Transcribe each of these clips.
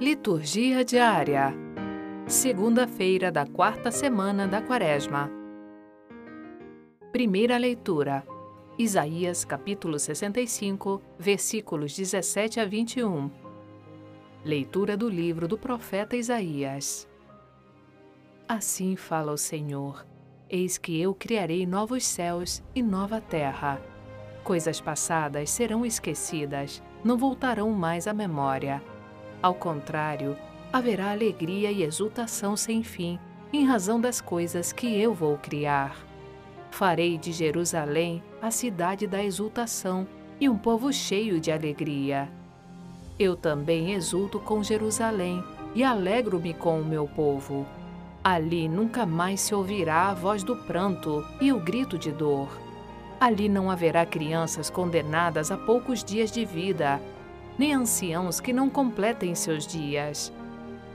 Liturgia diária. Segunda-feira da quarta semana da Quaresma. Primeira leitura. Isaías capítulo 65, versículos 17 a 21. Leitura do livro do profeta Isaías. Assim fala o Senhor: Eis que eu criarei novos céus e nova terra. Coisas passadas serão esquecidas, não voltarão mais à memória ao contrário, haverá alegria e exultação sem fim, em razão das coisas que eu vou criar. Farei de Jerusalém a cidade da exultação e um povo cheio de alegria. Eu também exulto com Jerusalém e alegro-me com o meu povo. Ali nunca mais se ouvirá a voz do pranto e o grito de dor. Ali não haverá crianças condenadas a poucos dias de vida, nem anciãos que não completem seus dias.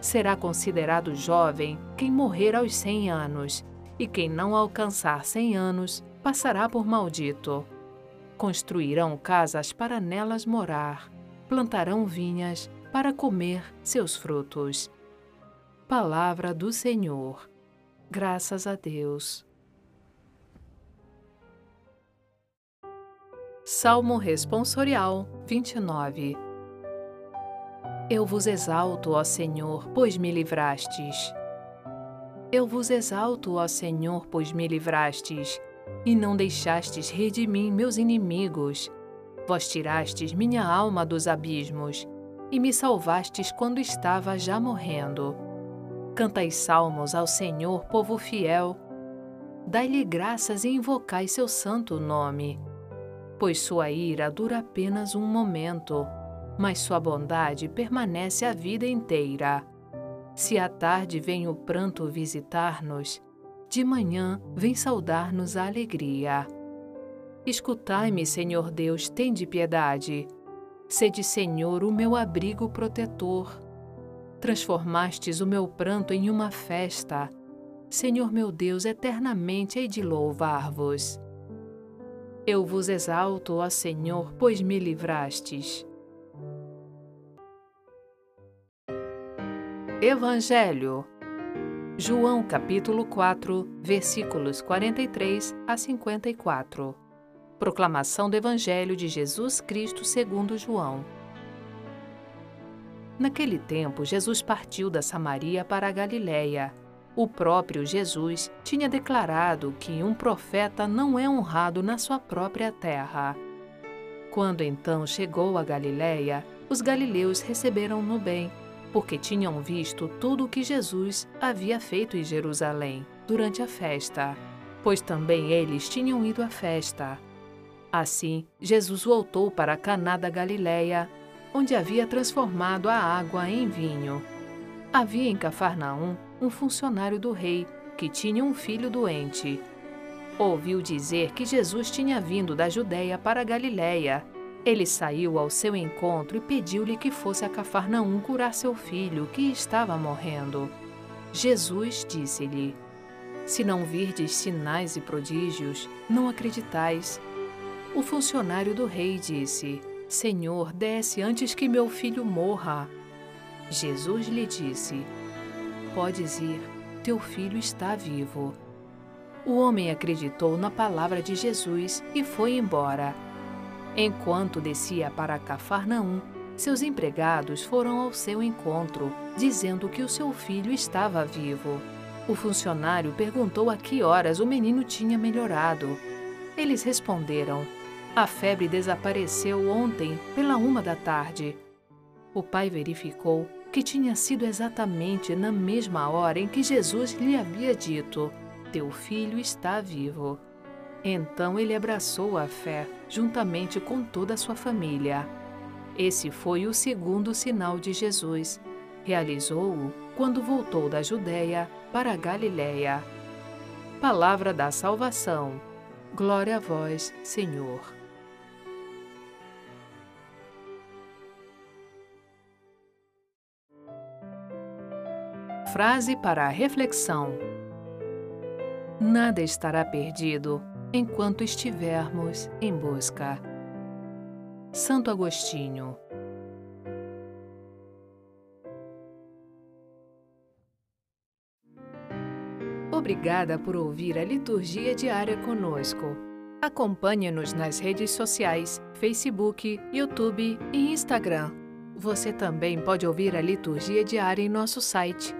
Será considerado jovem quem morrer aos cem anos, e quem não alcançar cem anos passará por maldito. Construirão casas para nelas morar, plantarão vinhas para comer seus frutos. Palavra do Senhor. Graças a Deus. Salmo Responsorial 29 eu vos exalto, ó Senhor, pois me livrastes. Eu vos exalto, ó Senhor, pois me livrastes, e não deixastes rir de mim meus inimigos. Vós tirastes minha alma dos abismos, e me salvastes quando estava já morrendo. Cantai salmos ao Senhor, povo fiel. Dai-lhe graças e invocai seu santo nome. Pois sua ira dura apenas um momento mas sua bondade permanece a vida inteira. Se à tarde vem o pranto visitar-nos, de manhã vem saudar-nos a alegria. Escutai-me, Senhor Deus, tende piedade. Sede, Senhor, o meu abrigo protetor. Transformastes o meu pranto em uma festa. Senhor meu Deus, eternamente hei de louvar-vos. Eu vos exalto, ó Senhor, pois me livrastes. Evangelho. João capítulo 4, versículos 43 a 54. Proclamação do Evangelho de Jesus Cristo segundo João. Naquele tempo, Jesus partiu da Samaria para a Galiléia. O próprio Jesus tinha declarado que um profeta não é honrado na sua própria terra. Quando então chegou a Galiléia, os galileus receberam-no bem porque tinham visto tudo o que Jesus havia feito em Jerusalém durante a festa, pois também eles tinham ido à festa. Assim, Jesus voltou para Caná da Galileia, onde havia transformado a água em vinho. Havia em Cafarnaum um funcionário do rei que tinha um filho doente. Ouviu dizer que Jesus tinha vindo da Judéia para a Galiléia ele saiu ao seu encontro e pediu-lhe que fosse a Cafarnaum curar seu filho, que estava morrendo. Jesus disse-lhe: Se não virdes sinais e prodígios, não acreditais. O funcionário do rei disse: Senhor, desce antes que meu filho morra. Jesus lhe disse: Podes ir, teu filho está vivo. O homem acreditou na palavra de Jesus e foi embora. Enquanto descia para Cafarnaum, seus empregados foram ao seu encontro, dizendo que o seu filho estava vivo. O funcionário perguntou a que horas o menino tinha melhorado. Eles responderam: A febre desapareceu ontem, pela uma da tarde. O pai verificou que tinha sido exatamente na mesma hora em que Jesus lhe havia dito: Teu filho está vivo. Então ele abraçou a fé, juntamente com toda a sua família. Esse foi o segundo sinal de Jesus. Realizou-o quando voltou da Judéia para a Galiléia. Palavra da salvação. Glória a vós, Senhor. Frase para a reflexão: Nada estará perdido enquanto estivermos em busca. Santo Agostinho Obrigada por ouvir a liturgia diária conosco. Acompanhe-nos nas redes sociais, Facebook, YouTube e Instagram. Você também pode ouvir a liturgia diária em nosso site